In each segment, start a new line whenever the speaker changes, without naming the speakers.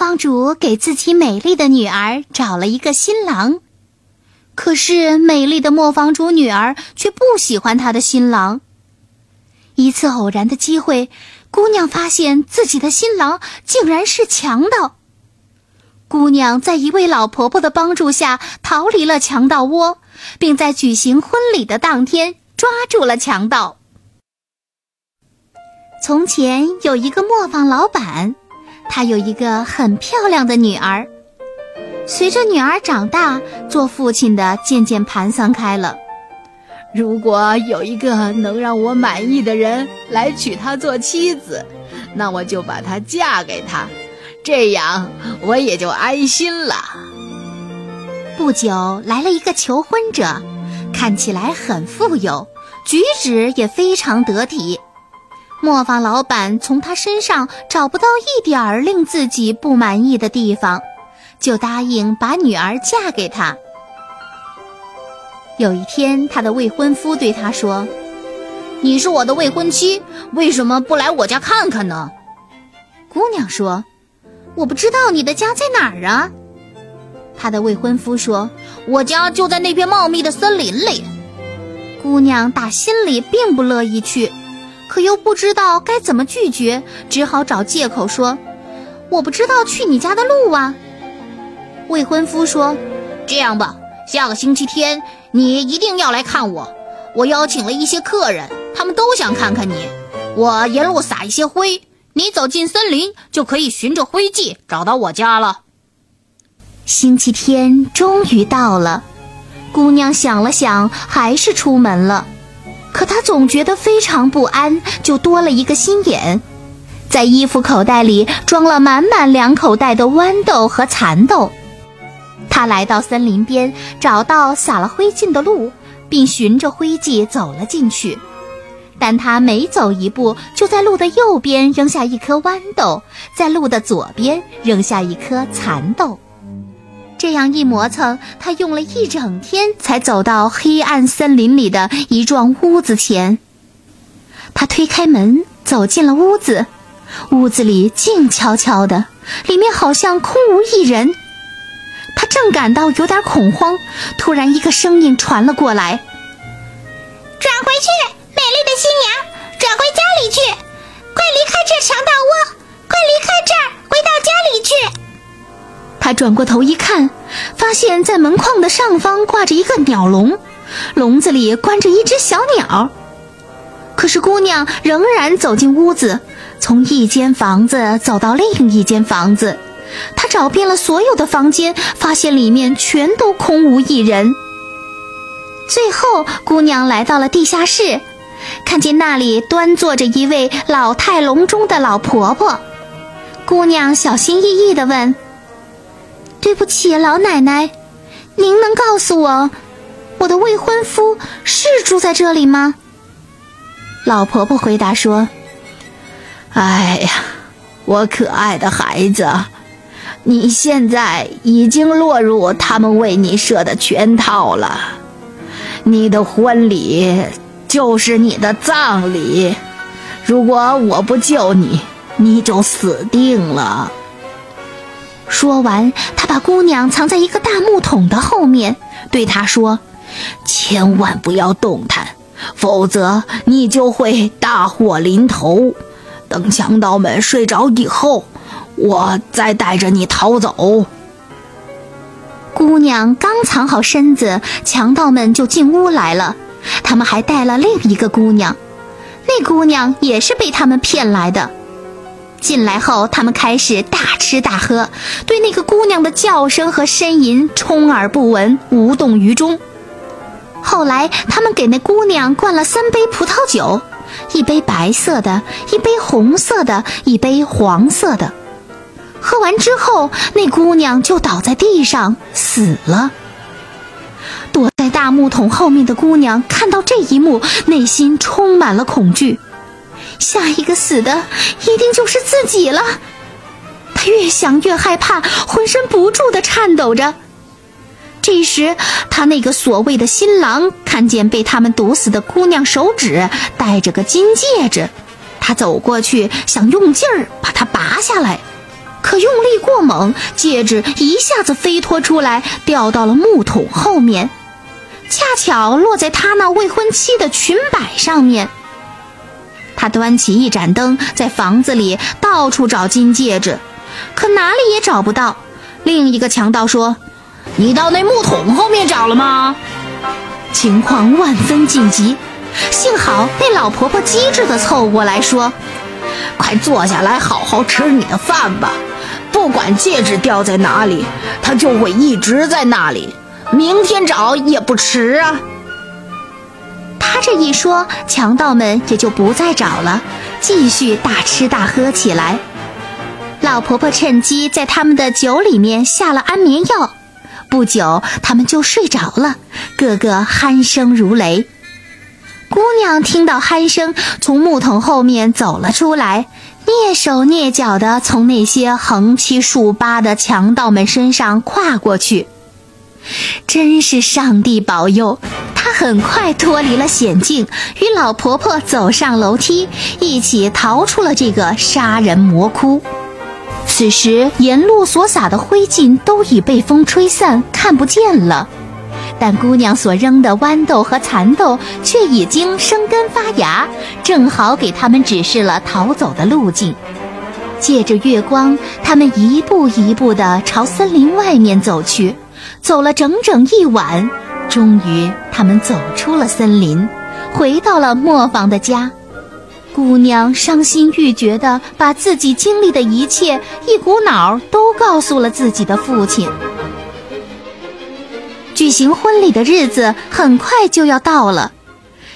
磨坊主给自己美丽的女儿找了一个新郎，可是美丽的磨坊主女儿却不喜欢他的新郎。一次偶然的机会，姑娘发现自己的新郎竟然是强盗。姑娘在一位老婆婆的帮助下逃离了强盗窝，并在举行婚礼的当天抓住了强盗。从前有一个磨坊老板。他有一个很漂亮的女儿，随着女儿长大，做父亲的渐渐盘算开了。
如果有一个能让我满意的人来娶她做妻子，那我就把她嫁给他，这样我也就安心了。
不久来了一个求婚者，看起来很富有，举止也非常得体。磨坊老板从他身上找不到一点儿令自己不满意的地方，就答应把女儿嫁给他。有一天，他的未婚夫对他说：“
你是我的未婚妻，为什么不来我家看看呢？”
姑娘说：“我不知道你的家在哪儿啊。”
他的未婚夫说：“我家就在那片茂密的森林里。”
姑娘打心里并不乐意去。可又不知道该怎么拒绝，只好找借口说：“我不知道去你家的路啊。”
未婚夫说：“这样吧，下个星期天你一定要来看我。我邀请了一些客人，他们都想看看你。我沿路撒一些灰，你走进森林就可以循着灰迹找到我家了。”
星期天终于到了，姑娘想了想，还是出门了。可他总觉得非常不安，就多了一个心眼，在衣服口袋里装了满满两口袋的豌豆和蚕豆。他来到森林边，找到撒了灰烬的路，并循着灰迹走了进去。但他每走一步，就在路的右边扔下一颗豌豆，在路的左边扔下一颗蚕豆。这样一磨蹭，他用了一整天才走到黑暗森林里的一幢屋子前。他推开门，走进了屋子。屋子里静悄悄的，里面好像空无一人。他正感到有点恐慌，突然一个声音传了过来：“
转回去，美丽的新娘，转回家里去！快离开这强盗窝！
转过头一看，发现在门框的上方挂着一个鸟笼，笼子里关着一只小鸟。可是姑娘仍然走进屋子，从一间房子走到另一间房子，她找遍了所有的房间，发现里面全都空无一人。最后，姑娘来到了地下室，看见那里端坐着一位老态龙钟的老婆婆。姑娘小心翼翼地问。对不起，老奶奶，您能告诉我，我的未婚夫是住在这里吗？
老婆婆回答说：“哎呀，我可爱的孩子，你现在已经落入他们为你设的圈套了。你的婚礼就是你的葬礼，如果我不救你，你就死定了。”
说完，他把姑娘藏在一个大木桶的后面，对她说：“
千万不要动弹，否则你就会大祸临头。等强盗们睡着以后，我再带着你逃走。”
姑娘刚藏好身子，强盗们就进屋来了。他们还带了另一个姑娘，那姑娘也是被他们骗来的。进来后，他们开始大吃大喝，对那个姑娘的叫声和呻吟充耳不闻，无动于衷。后来，他们给那姑娘灌了三杯葡萄酒，一杯白色的，一杯红色的，一杯黄色的。喝完之后，那姑娘就倒在地上死了。躲在大木桶后面的姑娘看到这一幕，内心充满了恐惧。下一个死的一定就是自己了。他越想越害怕，浑身不住地颤抖着。这时，他那个所谓的新郎看见被他们毒死的姑娘手指戴着个金戒指，他走过去想用劲儿把它拔下来，可用力过猛，戒指一下子飞脱出来，掉到了木桶后面，恰巧落在他那未婚妻的裙摆上面。他端起一盏灯，在房子里到处找金戒指，可哪里也找不到。另一个强盗说。
你到那木桶后面找了吗？
情况万分紧急，幸好那老婆婆机智地凑过来说：“
快坐下来，好好吃你的饭吧。不管戒指掉在哪里，它就会一直在那里。明天找也不迟啊。”
他这一说，强盗们也就不再找了，继续大吃大喝起来。老婆婆趁机在他们的酒里面下了安眠药。不久，他们就睡着了，个个鼾声如雷。姑娘听到鼾声，从木桶后面走了出来，蹑手蹑脚地从那些横七竖八的强盗们身上跨过去。真是上帝保佑，很快脱离了险境，与老婆婆走上楼梯，一起逃出了这个杀人魔窟。此时，沿路所撒的灰烬都已被风吹散，看不见了。但姑娘所扔的豌豆和蚕豆却已经生根发芽，正好给他们指示了逃走的路径。借着月光，他们一步一步地朝森林外面走去，走了整整一晚，终于他们走出了森林，回到了磨坊的家。姑娘伤心欲绝地把自己经历的一切一股脑儿都告诉了自己的父亲。举行婚礼的日子很快就要到了，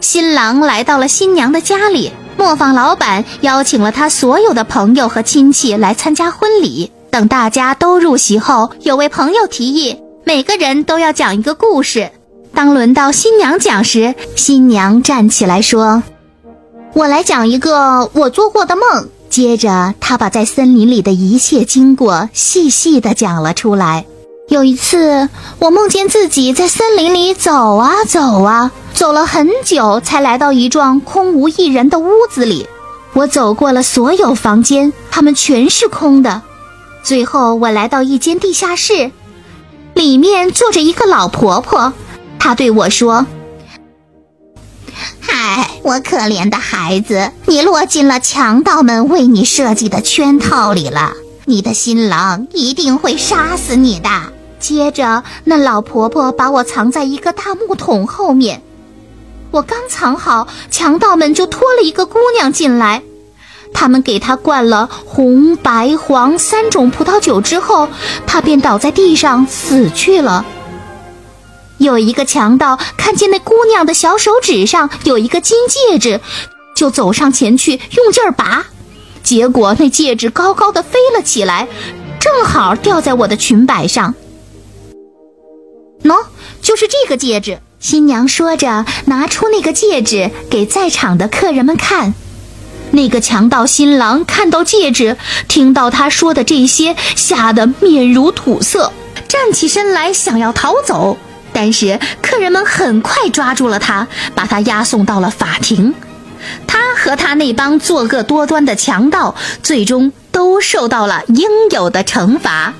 新郎来到了新娘的家里，磨坊老板邀请了他所有的朋友和亲戚来参加婚礼。等大家都入席后，有位朋友提议，每个人都要讲一个故事。当轮到新娘讲时，新娘站起来说。我来讲一个我做过的梦。接着，她把在森林里的一切经过细细地讲了出来。有一次，我梦见自己在森林里走啊走啊，走了很久，才来到一幢空无一人的屋子里。我走过了所有房间，它们全是空的。最后，我来到一间地下室，里面坐着一个老婆婆。他对我说。
嗨，我可怜的孩子，你落进了强盗们为你设计的圈套里了。你的新郎一定会杀死你的。
接着，那老婆婆把我藏在一个大木桶后面。我刚藏好，强盗们就拖了一个姑娘进来。他们给她灌了红、白、黄三种葡萄酒之后，她便倒在地上死去了。有一个强盗看见那姑娘的小手指上有一个金戒指，就走上前去用劲儿拔，结果那戒指高高的飞了起来，正好掉在我的裙摆上。喏，就是这个戒指。新娘说着，拿出那个戒指给在场的客人们看。那个强盗新郎看到戒指，听到他说的这些，吓得面如土色，站起身来想要逃走。但是客人们很快抓住了他，把他押送到了法庭。他和他那帮作恶多端的强盗，最终都受到了应有的惩罚。